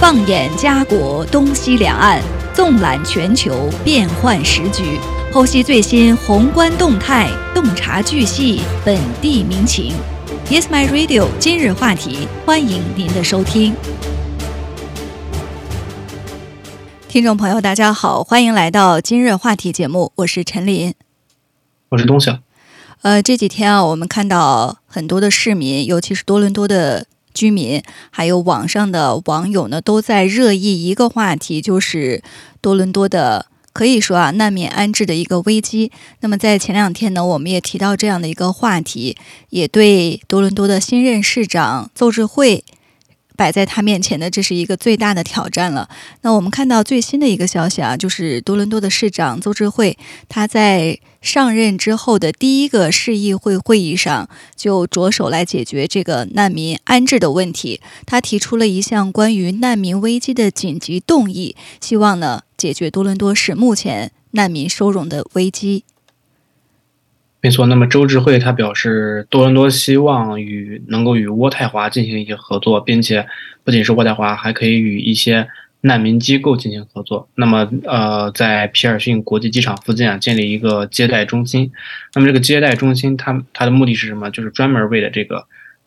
放眼家国东西两岸，纵览全球变幻时局，剖析最新宏观动态，洞察巨细本地民情。Yes, my radio。今日话题，欢迎您的收听。听众朋友，大家好，欢迎来到今日话题节目，我是陈林，我是东晓。呃，这几天啊，我们看到很多的市民，尤其是多伦多的居民，还有网上的网友呢，都在热议一个话题，就是多伦多的可以说啊，难民安置的一个危机。那么在前两天呢，我们也提到这样的一个话题，也对多伦多的新任市长邹志慧。摆在他面前的，这是一个最大的挑战了。那我们看到最新的一个消息啊，就是多伦多的市长邹智慧，他在上任之后的第一个市议会会议上，就着手来解决这个难民安置的问题。他提出了一项关于难民危机的紧急动议，希望呢解决多伦多市目前难民收容的危机。没错，那么周智慧他表示，多伦多希望与能够与渥太华进行一些合作，并且不仅是渥太华，还可以与一些难民机构进行合作。那么，呃，在皮尔逊国际机场附近啊，建立一个接待中心。那么，这个接待中心它它的目的是什么？就是专门为了这个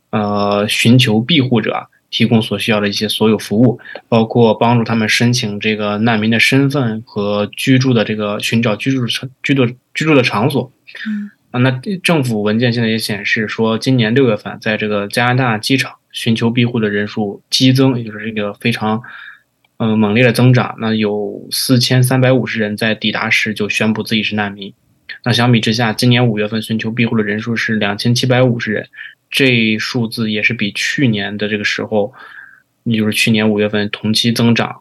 呃寻求庇护者提供所需要的一些所有服务，包括帮助他们申请这个难民的身份和居住的这个寻找居住居住居住的场所。嗯。啊，那政府文件现在也显示说，今年六月份，在这个加拿大机场寻求庇护的人数激增，也就是这个非常，嗯，猛烈的增长。那有四千三百五十人在抵达时就宣布自己是难民。那相比之下，今年五月份寻求庇护的人数是两千七百五十人，这数字也是比去年的这个时候，也就是去年五月份同期增长，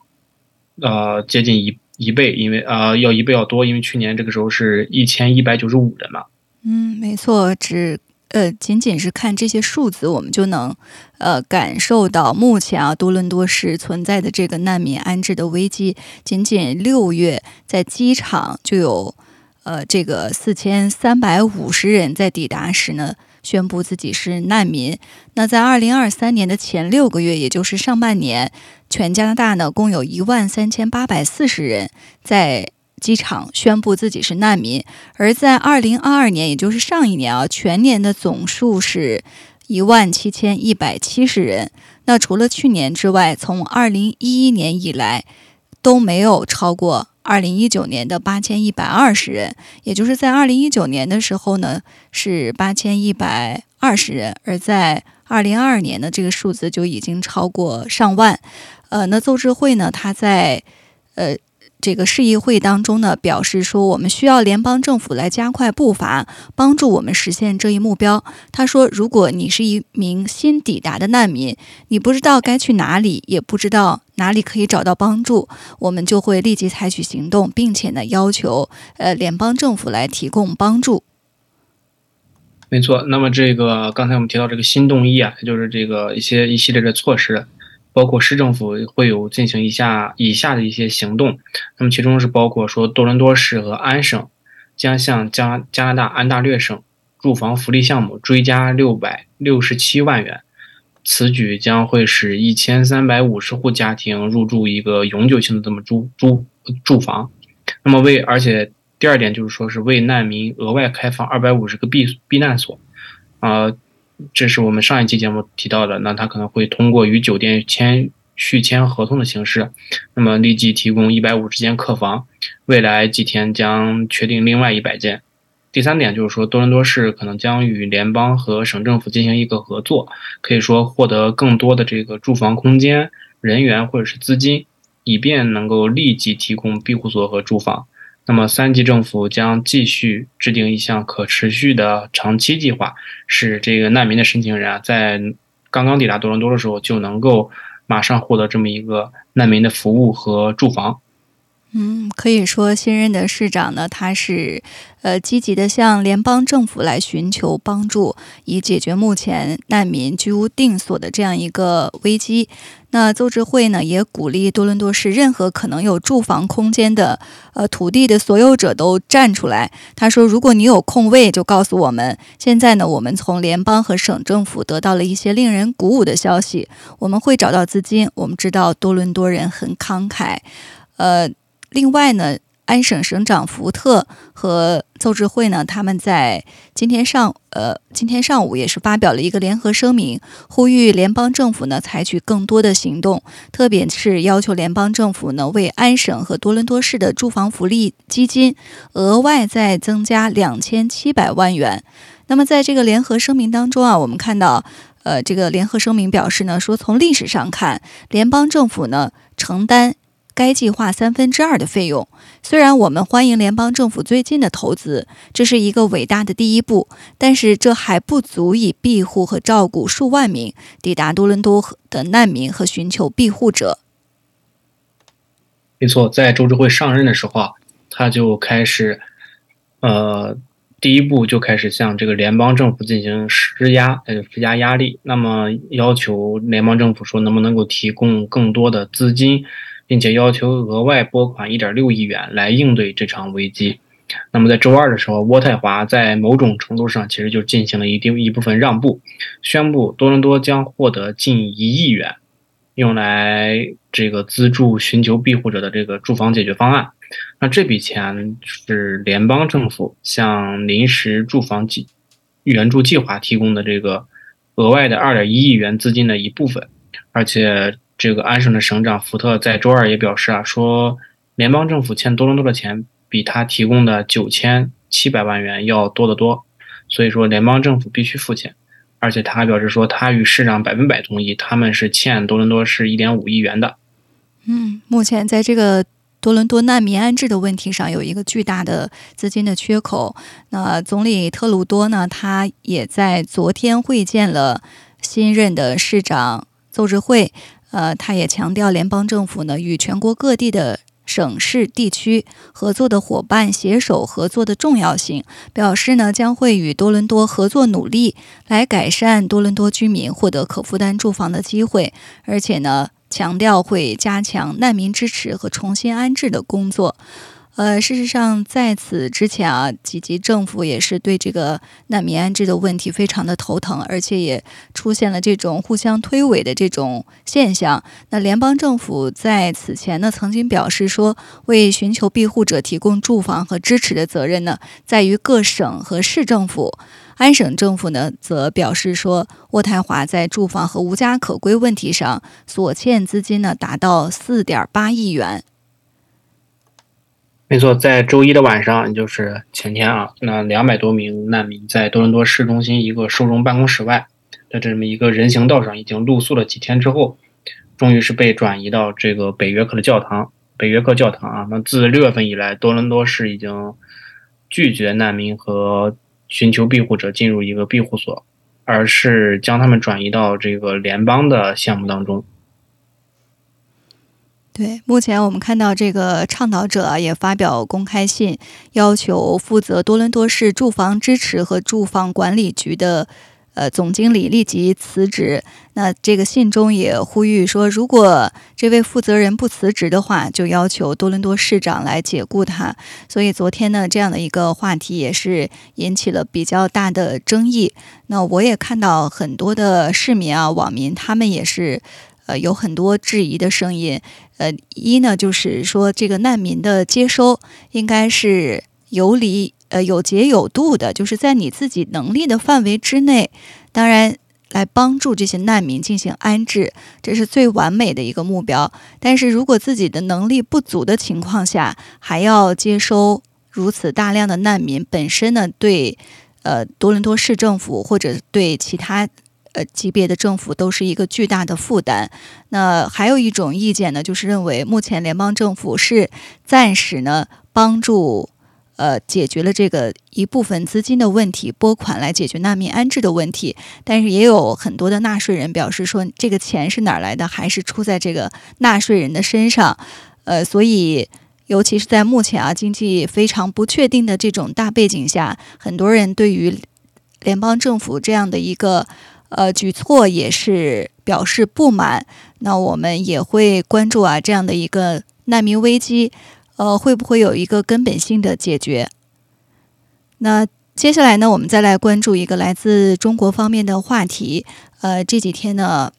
呃，接近一一倍，因为呃要一倍要多，因为去年这个时候是一千一百九十五人嘛。嗯，没错，只呃，仅仅是看这些数字，我们就能呃感受到目前啊多伦多市存在的这个难民安置的危机。仅仅六月，在机场就有呃这个四千三百五十人在抵达时呢宣布自己是难民。那在二零二三年的前六个月，也就是上半年，全加拿大呢共有一万三千八百四十人在。机场宣布自己是难民，而在二零二二年，也就是上一年啊，全年的总数是一万七千一百七十人。那除了去年之外，从二零一一年以来都没有超过二零一九年的八千一百二十人。也就是在二零一九年的时候呢，是八千一百二十人，而在二零二二年呢，这个数字就已经超过上万。呃，那邹智慧呢，他在呃。这个市议会当中呢，表示说我们需要联邦政府来加快步伐，帮助我们实现这一目标。他说，如果你是一名新抵达的难民，你不知道该去哪里，也不知道哪里可以找到帮助，我们就会立即采取行动，并且呢，要求呃联邦政府来提供帮助。没错，那么这个刚才我们提到这个新动议啊，就是这个一些一系列的措施。包括市政府会有进行一下以下的一些行动，那么其中是包括说多伦多市和安省将向加加拿大安大略省住房福利项目追加六百六十七万元，此举将会使一千三百五十户家庭入住一个永久性的这么住住住房，那么为而且第二点就是说是为难民额外开放二百五十个避避难所，啊。这是我们上一期节目提到的，那他可能会通过与酒店签续签合同的形式，那么立即提供一百五十间客房，未来几天将确定另外一百间。第三点就是说，多伦多市可能将与联邦和省政府进行一个合作，可以说获得更多的这个住房空间、人员或者是资金，以便能够立即提供庇护所和住房。那么，三级政府将继续制定一项可持续的长期计划，使这个难民的申请人啊，在刚刚抵达多伦多的时候就能够马上获得这么一个难民的服务和住房。嗯，可以说新任的市长呢，他是呃积极的向联邦政府来寻求帮助，以解决目前难民居无定所的这样一个危机。那邹智慧呢，也鼓励多伦多市任何可能有住房空间的呃土地的所有者都站出来。他说，如果你有空位，就告诉我们。现在呢，我们从联邦和省政府得到了一些令人鼓舞的消息，我们会找到资金。我们知道多伦多人很慷慨，呃。另外呢，安省省长福特和邹智慧呢，他们在今天上呃今天上午也是发表了一个联合声明，呼吁联邦政府呢采取更多的行动，特别是要求联邦政府呢为安省和多伦多市的住房福利基金额外再增加两千七百万元。那么在这个联合声明当中啊，我们看到呃这个联合声明表示呢，说从历史上看，联邦政府呢承担。该计划三分之二的费用。虽然我们欢迎联邦政府最近的投资，这是一个伟大的第一步，但是这还不足以庇护和照顾数万名抵达多伦多的难民和寻求庇护者。没错，在周志辉上任的时候啊，他就开始，呃，第一步就开始向这个联邦政府进行施压，呃，施加压力。那么要求联邦政府说，能不能够提供更多的资金？并且要求额外拨款1.6亿元来应对这场危机。那么在周二的时候，渥太华在某种程度上其实就进行了一定一部分让步，宣布多伦多将获得近一亿元，用来这个资助寻求庇护者的这个住房解决方案。那这笔钱是联邦政府向临时住房计援助计划提供的这个额外的2.1亿元资金的一部分，而且。这个安省的省长福特在周二也表示啊，说联邦政府欠多伦多的钱比他提供的九千七百万元要多得多，所以说联邦政府必须付钱。而且他还表示说，他与市长百分百同意，他们是欠多伦多是一点五亿元的。嗯，目前在这个多伦多难民安置的问题上有一个巨大的资金的缺口。那总理特鲁多呢，他也在昨天会见了新任的市长邹志慧。呃，他也强调，联邦政府呢与全国各地的省市地区合作的伙伴携手合作的重要性，表示呢将会与多伦多合作努力，来改善多伦多居民获得可负担住房的机会，而且呢强调会加强难民支持和重新安置的工作。呃，事实上，在此之前啊，几级政府也是对这个难民安置的问题非常的头疼，而且也出现了这种互相推诿的这种现象。那联邦政府在此前呢，曾经表示说，为寻求庇护者提供住房和支持的责任呢，在于各省和市政府。安省政府呢，则表示说，渥太华在住房和无家可归问题上所欠资金呢，达到四点八亿元。没错，在周一的晚上，也就是前天啊，那两百多名难民在多伦多市中心一个收容办公室外的这么一个人行道上，已经露宿了几天之后，终于是被转移到这个北约克的教堂。北约克教堂啊，那自六月份以来，多伦多市已经拒绝难民和寻求庇护者进入一个庇护所，而是将他们转移到这个联邦的项目当中。对，目前我们看到这个倡导者也发表公开信，要求负责多伦多市住房支持和住房管理局的呃总经理立即辞职。那这个信中也呼吁说，如果这位负责人不辞职的话，就要求多伦多市长来解雇他。所以昨天呢，这样的一个话题也是引起了比较大的争议。那我也看到很多的市民啊、网民，他们也是。有很多质疑的声音。呃，一呢，就是说这个难民的接收应该是有理、呃有节有度的，就是在你自己能力的范围之内，当然来帮助这些难民进行安置，这是最完美的一个目标。但是如果自己的能力不足的情况下，还要接收如此大量的难民，本身呢，对呃多伦多市政府或者对其他。呃，级别的政府都是一个巨大的负担。那还有一种意见呢，就是认为目前联邦政府是暂时呢帮助呃解决了这个一部分资金的问题，拨款来解决难民安置的问题。但是也有很多的纳税人表示说，这个钱是哪来的，还是出在这个纳税人的身上。呃，所以尤其是在目前啊经济非常不确定的这种大背景下，很多人对于联邦政府这样的一个呃举措也是表示不满。那我们也会关注啊这样的一个难民危机，呃会不会有一个根本性的解决？那接下来呢，我们再来关注一个来自中国方面的话题。呃，这几天呢，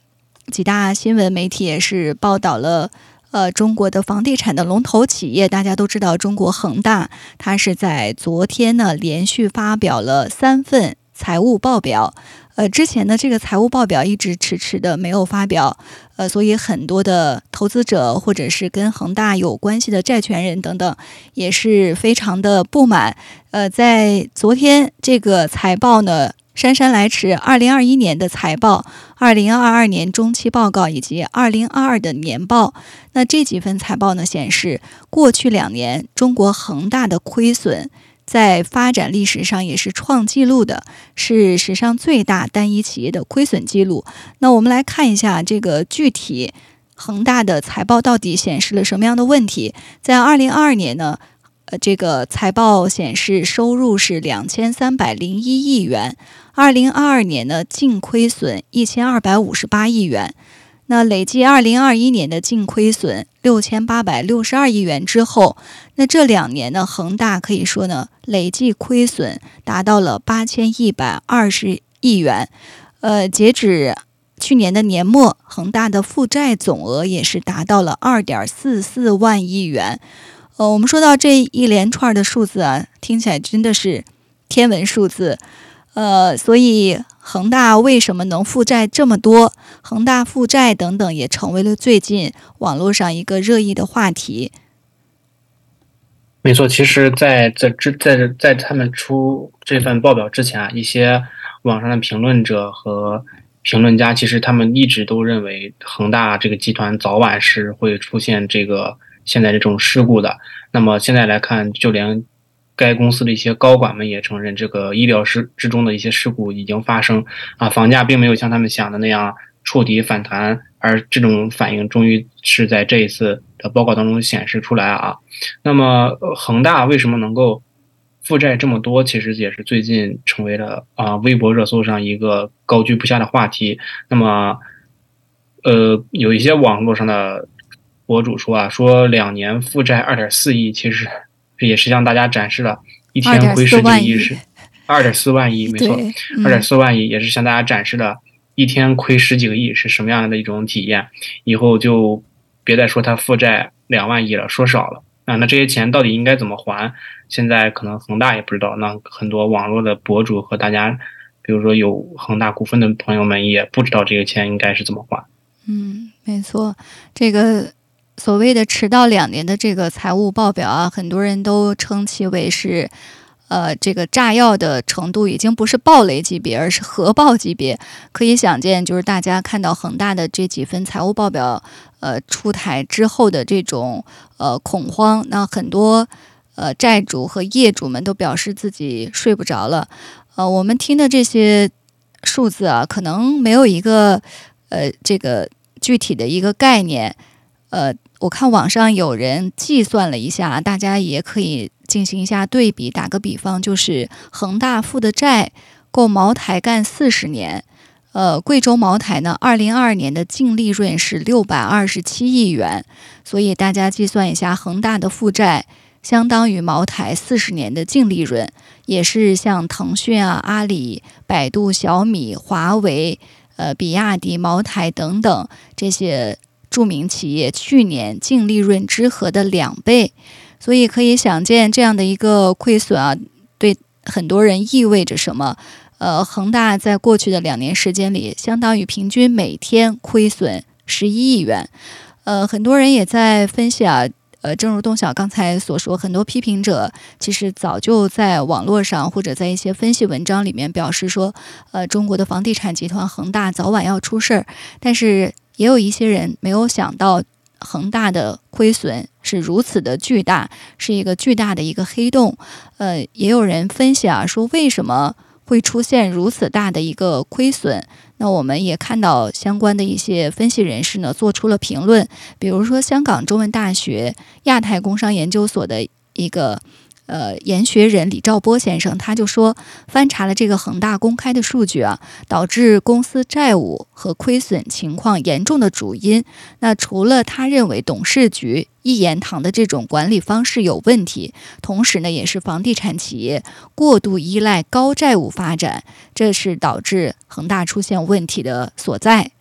几大新闻媒体也是报道了。呃，中国的房地产的龙头企业，大家都知道，中国恒大，它是在昨天呢连续发表了三份财务报表。呃，之前的这个财务报表一直迟迟的没有发表，呃，所以很多的投资者或者是跟恒大有关系的债权人等等，也是非常的不满。呃，在昨天这个财报呢。姗姗来迟，二零二一年的财报、二零二二年中期报告以及二零二二的年报，那这几份财报呢显示，过去两年中国恒大的亏损在发展历史上也是创纪录的，是史上最大单一企业的亏损记录。那我们来看一下这个具体恒大的财报到底显示了什么样的问题？在二零二二年呢？呃，这个财报显示收入是两千三百零一亿元，二零二二年呢净亏损一千二百五十八亿元，那累计二零二一年的净亏损六千八百六十二亿元之后，那这两年呢恒大可以说呢累计亏损达到了八千一百二十亿元，呃，截止去年的年末，恒大的负债总额也是达到了二点四四万亿元。呃，我们说到这一连串的数字啊，听起来真的是天文数字。呃，所以恒大为什么能负债这么多？恒大负债等等，也成为了最近网络上一个热议的话题。没错，其实，在在之在在他们出这份报表之前啊，一些网上的评论者和评论家，其实他们一直都认为恒大这个集团早晚是会出现这个。现在这种事故的，那么现在来看，就连该公司的一些高管们也承认，这个意料之之中的一些事故已经发生啊，房价并没有像他们想的那样触底反弹，而这种反应终于是在这一次的报告当中显示出来啊。那么恒大为什么能够负债这么多？其实也是最近成为了啊微博热搜上一个高居不下的话题。那么，呃，有一些网络上的。博主说啊，说两年负债二点四亿，其实也是向大家展示了一天亏十几亿是二点四万亿，没错，二点四万亿也是向大家展示了一天亏十几个亿是什么样的一种体验。以后就别再说他负债两万亿了，说少了啊。那这些钱到底应该怎么还？现在可能恒大也不知道，那很多网络的博主和大家，比如说有恒大股份的朋友们也不知道这个钱应该是怎么还。嗯，没错，这个。所谓的迟到两年的这个财务报表啊，很多人都称其为是，呃，这个炸药的程度已经不是暴雷级别，而是核爆级别。可以想见，就是大家看到恒大的这几份财务报表，呃，出台之后的这种呃恐慌，那很多呃债主和业主们都表示自己睡不着了。呃，我们听的这些数字啊，可能没有一个呃这个具体的一个概念，呃。我看网上有人计算了一下，大家也可以进行一下对比。打个比方，就是恒大负的债够茅台干四十年。呃，贵州茅台呢，二零二二年的净利润是六百二十七亿元，所以大家计算一下，恒大的负债相当于茅台四十年的净利润，也是像腾讯啊、阿里、百度、小米、华为、呃、比亚迪、茅台等等这些。著名企业去年净利润之和的两倍，所以可以想见这样的一个亏损啊，对很多人意味着什么？呃，恒大在过去的两年时间里，相当于平均每天亏损十一亿元。呃，很多人也在分析啊，呃，正如东晓刚才所说，很多批评者其实早就在网络上或者在一些分析文章里面表示说，呃，中国的房地产集团恒大早晚要出事儿，但是。也有一些人没有想到，恒大的亏损是如此的巨大，是一个巨大的一个黑洞。呃，也有人分析啊，说为什么会出现如此大的一个亏损。那我们也看到相关的一些分析人士呢，做出了评论，比如说香港中文大学亚太工商研究所的一个。呃，研学人李兆波先生他就说，翻查了这个恒大公开的数据啊，导致公司债务和亏损情况严重的主因，那除了他认为董事局一言堂的这种管理方式有问题，同时呢，也是房地产企业过度依赖高债务发展，这是导致恒大出现问题的所在。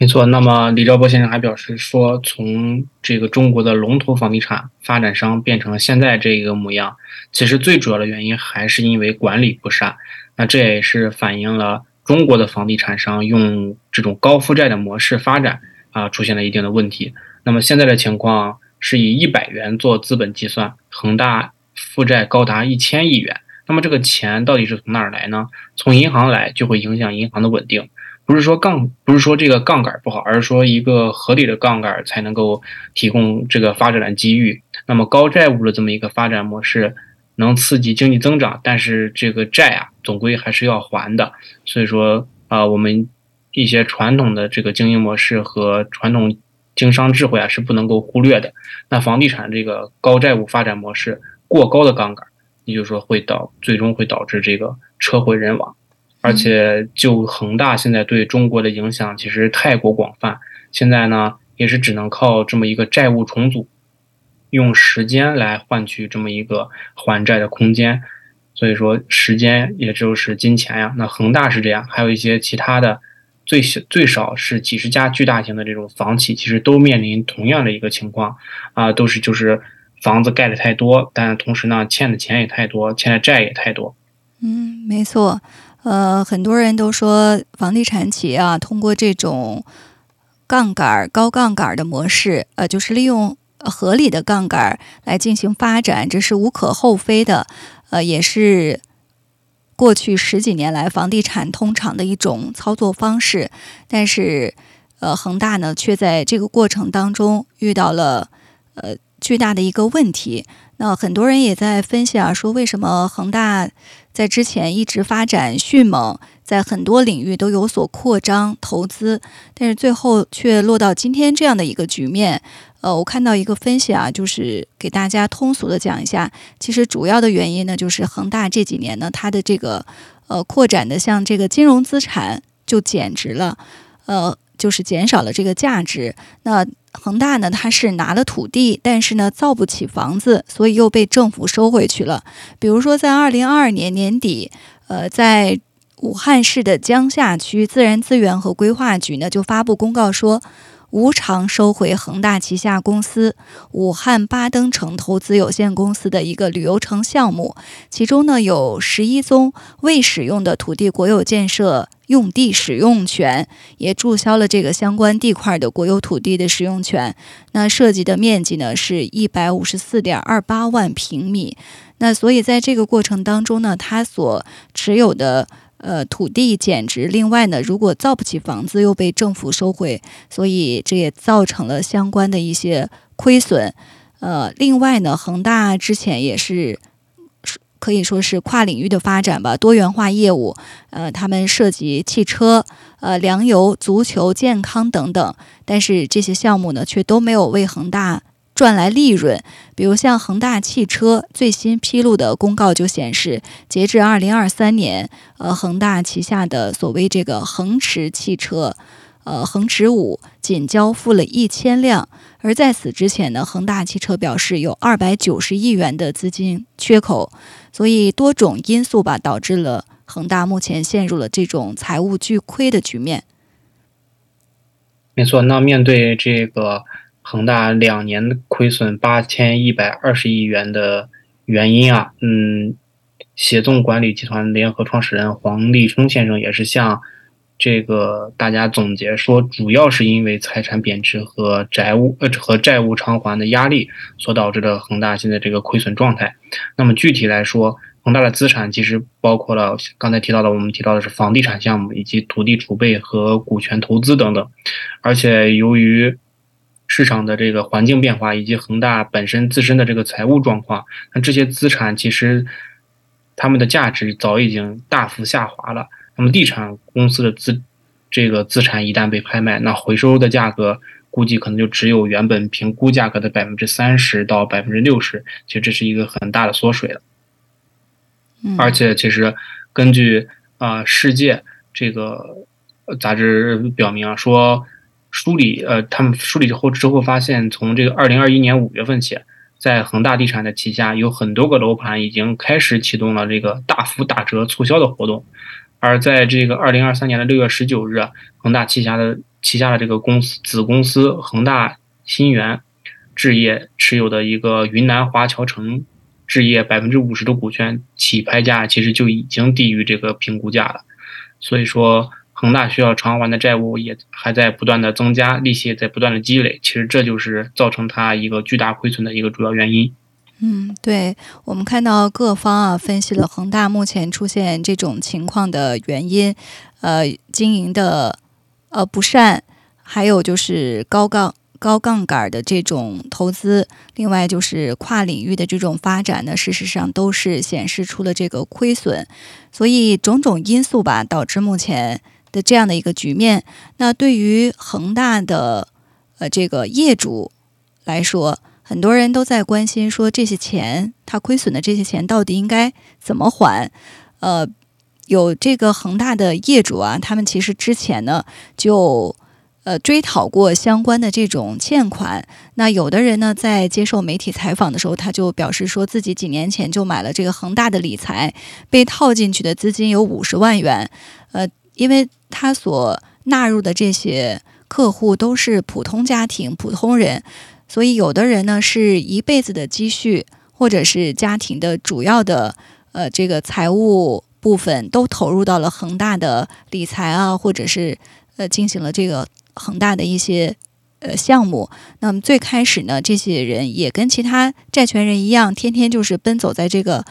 没错，那么李兆波先生还表示说，从这个中国的龙头房地产发展商变成了现在这个模样，其实最主要的原因还是因为管理不善。那这也是反映了中国的房地产商用这种高负债的模式发展啊，出现了一定的问题。那么现在的情况是以一百元做资本计算，恒大负债高达一千亿元。那么这个钱到底是从哪儿来呢？从银行来就会影响银行的稳定。不是说杠，不是说这个杠杆不好，而是说一个合理的杠杆才能够提供这个发展的机遇。那么高债务的这么一个发展模式，能刺激经济增长，但是这个债啊，总归还是要还的。所以说啊，我们一些传统的这个经营模式和传统经商智慧啊，是不能够忽略的。那房地产这个高债务发展模式，过高的杠杆，也就是说会导最终会导致这个车毁人亡。而且，就恒大现在对中国的影响其实太过广泛，现在呢也是只能靠这么一个债务重组，用时间来换取这么一个还债的空间。所以说，时间也就是金钱呀。那恒大是这样，还有一些其他的，最小最少是几十家巨大型的这种房企，其实都面临同样的一个情况啊，都是就是房子盖的太多，但同时呢欠的钱也太多，欠的债也太多。嗯，没错。呃，很多人都说房地产企业啊，通过这种杠杆、高杠杆的模式，呃，就是利用合理的杠杆来进行发展，这是无可厚非的。呃，也是过去十几年来房地产通常的一种操作方式。但是，呃，恒大呢，却在这个过程当中遇到了呃巨大的一个问题。那很多人也在分析啊，说为什么恒大？在之前一直发展迅猛，在很多领域都有所扩张投资，但是最后却落到今天这样的一个局面。呃，我看到一个分析啊，就是给大家通俗的讲一下，其实主要的原因呢，就是恒大这几年呢，它的这个呃扩展的像这个金融资产就减值了，呃。就是减少了这个价值。那恒大呢？它是拿了土地，但是呢造不起房子，所以又被政府收回去了。比如说，在二零二二年年底，呃，在武汉市的江夏区自然资源和规划局呢就发布公告说。无偿收回恒大旗下公司武汉巴登城投资有限公司的一个旅游城项目，其中呢有十一宗未使用的土地国有建设用地使用权，也注销了这个相关地块的国有土地的使用权。那涉及的面积呢是一百五十四点二八万平米。那所以在这个过程当中呢，他所持有的。呃，土地减值，另外呢，如果造不起房子又被政府收回，所以这也造成了相关的一些亏损。呃，另外呢，恒大之前也是可以说是跨领域的发展吧，多元化业务。呃，他们涉及汽车、呃粮油、足球、健康等等，但是这些项目呢，却都没有为恒大。赚来利润，比如像恒大汽车最新披露的公告就显示，截至二零二三年，呃，恒大旗下的所谓这个恒驰汽车，呃，恒驰五仅交付了一千辆，而在此之前呢，恒大汽车表示有二百九十亿元的资金缺口，所以多种因素吧，导致了恒大目前陷入了这种财务巨亏的局面。没错，那面对这个。恒大两年亏损八千一百二十亿元的原因啊，嗯，协纵管理集团联合创始人黄立冲先生也是向这个大家总结说，主要是因为财产贬值和债务呃和债务偿还的压力所导致的恒大现在这个亏损状态。那么具体来说，恒大的资产其实包括了刚才提到的，我们提到的是房地产项目以及土地储备和股权投资等等，而且由于市场的这个环境变化，以及恒大本身自身的这个财务状况，那这些资产其实他们的价值早已经大幅下滑了。那么地产公司的资这个资产一旦被拍卖，那回收的价格估计可能就只有原本评估价格的百分之三十到百分之六十，其实这是一个很大的缩水了。而且其实根据啊世界这个杂志表明啊说。梳理呃，他们梳理之后之后发现，从这个二零二一年五月份起，在恒大地产的旗下有很多个楼盘已经开始启动了这个大幅打折促销的活动。而在这个二零二三年的六月十九日，恒大旗下的旗下的这个公司子公司恒大新源置业持有的一个云南华侨城置业百分之五十的股权起拍价，其实就已经低于这个评估价了。所以说。恒大需要偿还的债务也还在不断的增加，利息也在不断的积累，其实这就是造成它一个巨大亏损的一个主要原因。嗯，对，我们看到各方啊分析了恒大目前出现这种情况的原因，呃，经营的呃不善，还有就是高杠。高杠杆的这种投资，另外就是跨领域的这种发展呢，事实上都是显示出了这个亏损，所以种种因素吧，导致目前这样的一个局面。那对于恒大的呃这个业主来说，很多人都在关心说这些钱，他亏损的这些钱到底应该怎么还？呃，有这个恒大的业主啊，他们其实之前呢就。呃，追讨过相关的这种欠款。那有的人呢，在接受媒体采访的时候，他就表示说自己几年前就买了这个恒大的理财，被套进去的资金有五十万元。呃，因为他所纳入的这些客户都是普通家庭、普通人，所以有的人呢是一辈子的积蓄，或者是家庭的主要的呃这个财务部分都投入到了恒大的理财啊，或者是呃进行了这个。恒大的一些呃项目，那么最开始呢，这些人也跟其他债权人一样，天天就是奔走在这个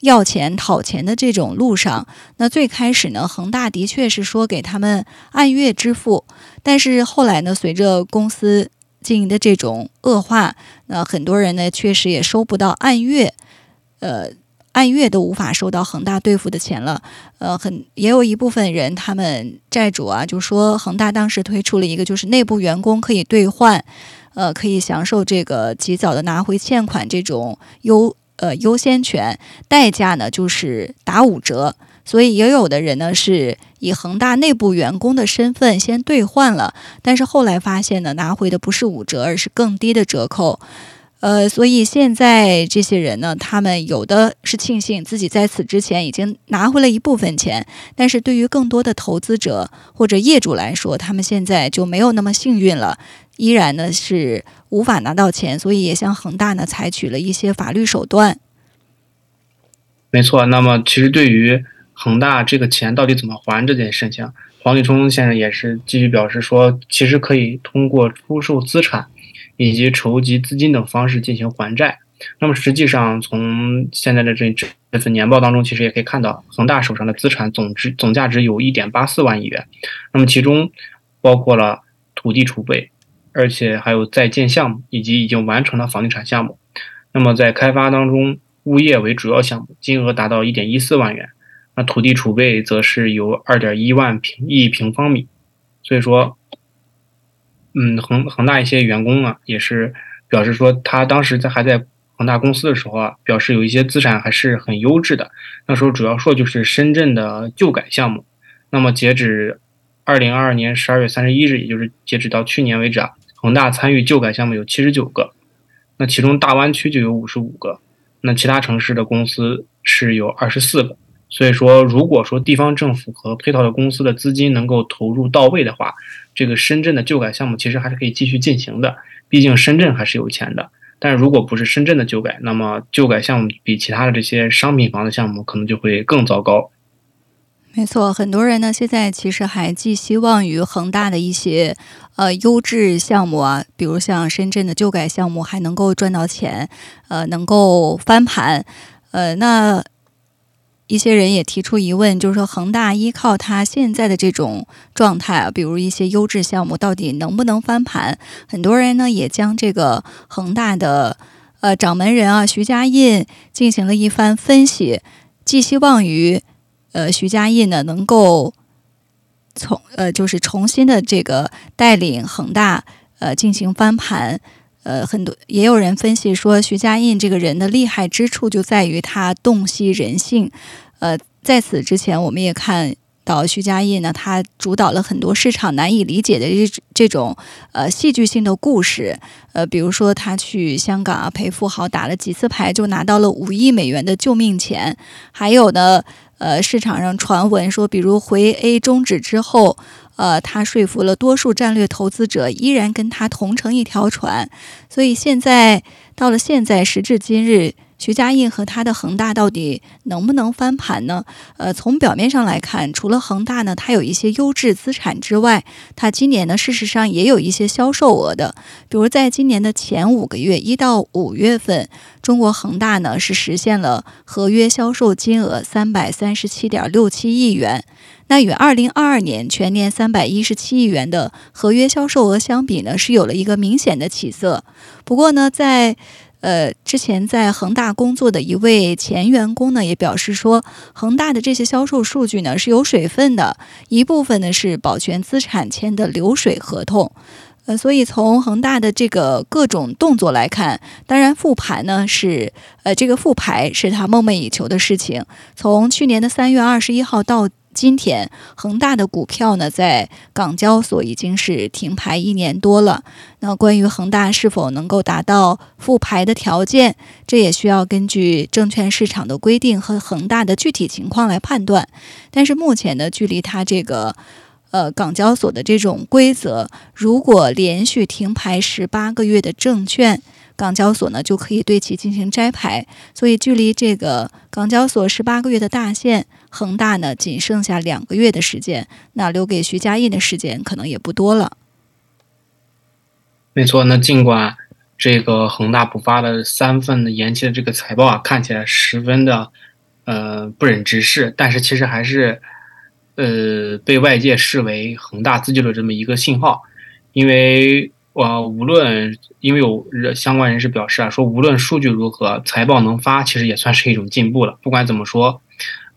要钱讨钱的这种路上。那最开始呢，恒大的确是说给他们按月支付，但是后来呢，随着公司经营的这种恶化，那很多人呢确实也收不到按月，呃。按月都无法收到恒大兑付的钱了，呃，很也有一部分人，他们债主啊，就说恒大当时推出了一个，就是内部员工可以兑换，呃，可以享受这个及早的拿回欠款这种优呃优先权，代价呢就是打五折，所以也有的人呢是以恒大内部员工的身份先兑换了，但是后来发现呢，拿回的不是五折，而是更低的折扣。呃，所以现在这些人呢，他们有的是庆幸自己在此之前已经拿回了一部分钱，但是对于更多的投资者或者业主来说，他们现在就没有那么幸运了，依然呢是无法拿到钱，所以也向恒大呢采取了一些法律手段。没错，那么其实对于恒大这个钱到底怎么还这件事情，黄立冲先生也是继续表示说，其实可以通过出售资产。以及筹集资金等方式进行还债。那么实际上，从现在的这这份年报当中，其实也可以看到，恒大手上的资产总值总价值有一点八四万亿元。那么其中包括了土地储备，而且还有在建项目以及已经完成的房地产项目。那么在开发当中，物业为主要项目，金额达到一点一四万元。那土地储备则是有二点一万平一平方米。所以说。嗯，恒恒大一些员工啊，也是表示说，他当时在还在恒大公司的时候啊，表示有一些资产还是很优质的。那时候主要说就是深圳的旧改项目。那么截止二零二二年十二月三十一日，也就是截止到去年为止啊，恒大参与旧改项目有七十九个，那其中大湾区就有五十五个，那其他城市的公司是有二十四个。所以说，如果说地方政府和配套的公司的资金能够投入到位的话，这个深圳的旧改项目其实还是可以继续进行的。毕竟深圳还是有钱的。但如果不是深圳的旧改，那么旧改项目比其他的这些商品房的项目可能就会更糟糕。没错，很多人呢现在其实还寄希望于恒大的一些呃优质项目啊，比如像深圳的旧改项目还能够赚到钱，呃，能够翻盘，呃，那。一些人也提出疑问，就是说恒大依靠它现在的这种状态啊，比如一些优质项目，到底能不能翻盘？很多人呢也将这个恒大的呃掌门人啊徐家印进行了一番分析。寄希望于呃徐家印呢能够从呃就是重新的这个带领恒大呃进行翻盘。呃，很多也有人分析说，徐家印这个人的厉害之处就在于他洞悉人性。呃，在此之前，我们也看到徐家印呢，他主导了很多市场难以理解的这这种呃戏剧性的故事。呃，比如说他去香港啊陪富豪打了几次牌，就拿到了五亿美元的救命钱。还有呢，呃，市场上传闻说，比如回 A 终止之后。呃，他说服了多数战略投资者，依然跟他同乘一条船。所以现在到了现在，时至今日，徐家印和他的恒大到底能不能翻盘呢？呃，从表面上来看，除了恒大呢，它有一些优质资产之外，它今年呢，事实上也有一些销售额的。比如在今年的前五个月，一到五月份，中国恒大呢是实现了合约销售金额三百三十七点六七亿元。那与二零二二年全年三百一十七亿元的合约销售额相比呢，是有了一个明显的起色。不过呢，在呃之前在恒大工作的一位前员工呢，也表示说，恒大的这些销售数据呢是有水分的，一部分呢是保全资产签的流水合同。呃，所以从恒大的这个各种动作来看，当然复盘呢是呃这个复牌是他梦寐以求的事情。从去年的三月二十一号到今天，恒大的股票呢，在港交所已经是停牌一年多了。那关于恒大是否能够达到复牌的条件，这也需要根据证券市场的规定和恒大的具体情况来判断。但是目前呢，距离它这个呃港交所的这种规则，如果连续停牌十八个月的证券，港交所呢就可以对其进行摘牌。所以，距离这个港交所十八个月的大限。恒大呢，仅剩下两个月的时间，那留给徐家印的时间可能也不多了。没错，那尽管这个恒大补发的三份的延期的这个财报啊，看起来十分的呃不忍直视，但是其实还是呃被外界视为恒大自救的这么一个信号，因为呃无论因为有相关人士表示啊，说无论数据如何，财报能发，其实也算是一种进步了。不管怎么说。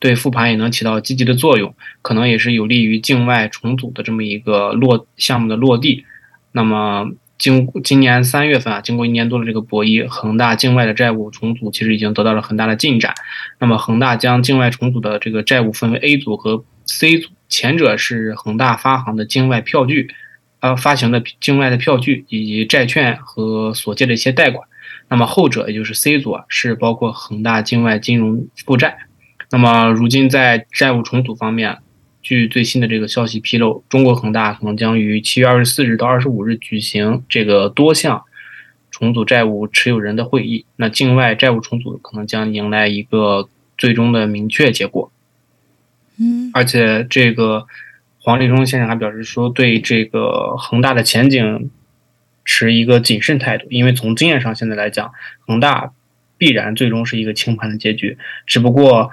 对复盘也能起到积极的作用，可能也是有利于境外重组的这么一个落项目的落地。那么，经今年三月份啊，经过一年多的这个博弈，恒大境外的债务重组其实已经得到了很大的进展。那么，恒大将境外重组的这个债务分为 A 组和 C 组，前者是恒大发行的境外票据，呃，发行的境外的票据以及债券和所借的一些贷款。那么后者也就是 C 组啊，是包括恒大境外金融负债。那么，如今在债务重组方面，据最新的这个消息披露，中国恒大可能将于七月二十四日到二十五日举行这个多项重组债务持有人的会议。那境外债务重组可能将迎来一个最终的明确结果。嗯，而且这个黄立忠先生还表示说，对这个恒大的前景持一个谨慎态度，因为从经验上现在来讲，恒大必然最终是一个清盘的结局，只不过。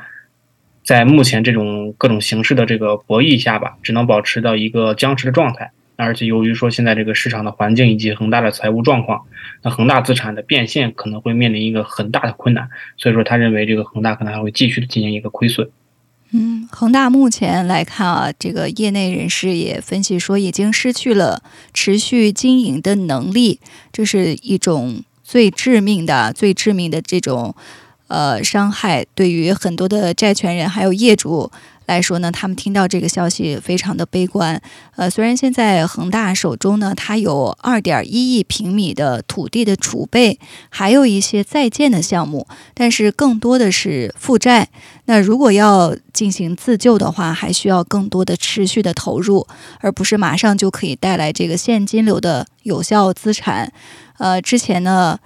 在目前这种各种形式的这个博弈下吧，只能保持到一个僵持的状态。而且由于说现在这个市场的环境以及恒大的财务状况，那恒大资产的变现可能会面临一个很大的困难。所以说，他认为这个恒大可能还会继续的进行一个亏损。嗯，恒大目前来看啊，这个业内人士也分析说，已经失去了持续经营的能力，这是一种最致命的、最致命的这种。呃，伤害对于很多的债权人还有业主来说呢，他们听到这个消息非常的悲观。呃，虽然现在恒大手中呢，它有二点一亿平米的土地的储备，还有一些在建的项目，但是更多的是负债。那如果要进行自救的话，还需要更多的持续的投入，而不是马上就可以带来这个现金流的有效资产。呃，之前呢，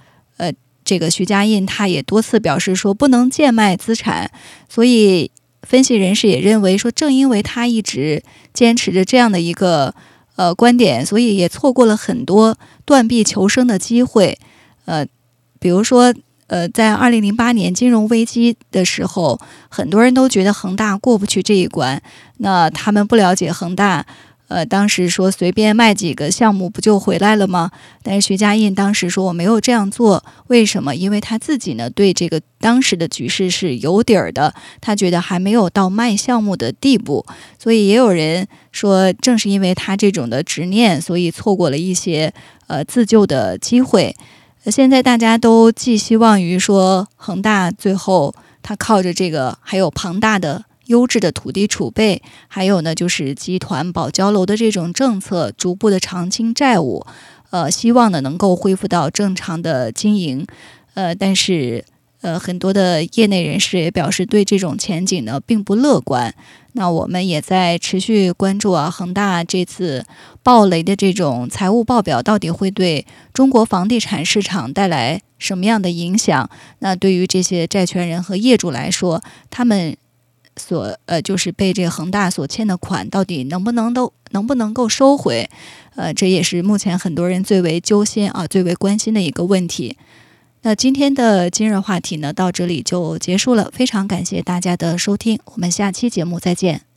这个徐家印他也多次表示说不能贱卖资产，所以分析人士也认为说，正因为他一直坚持着这样的一个呃观点，所以也错过了很多断臂求生的机会。呃，比如说呃，在二零零八年金融危机的时候，很多人都觉得恒大过不去这一关，那他们不了解恒大。呃，当时说随便卖几个项目不就回来了吗？但是徐家印当时说我没有这样做，为什么？因为他自己呢对这个当时的局势是有底儿的，他觉得还没有到卖项目的地步。所以也有人说，正是因为他这种的执念，所以错过了一些呃自救的机会。现在大家都寄希望于说恒大最后他靠着这个还有庞大的。优质的土地储备，还有呢，就是集团保交楼的这种政策，逐步的偿清债务，呃，希望呢能够恢复到正常的经营，呃，但是呃，很多的业内人士也表示对这种前景呢并不乐观。那我们也在持续关注啊，恒大这次暴雷的这种财务报表到底会对中国房地产市场带来什么样的影响？那对于这些债权人和业主来说，他们。所呃，就是被这个恒大所欠的款，到底能不能都能不能够收回？呃，这也是目前很多人最为揪心啊、最为关心的一个问题。那今天的今日话题呢，到这里就结束了。非常感谢大家的收听，我们下期节目再见。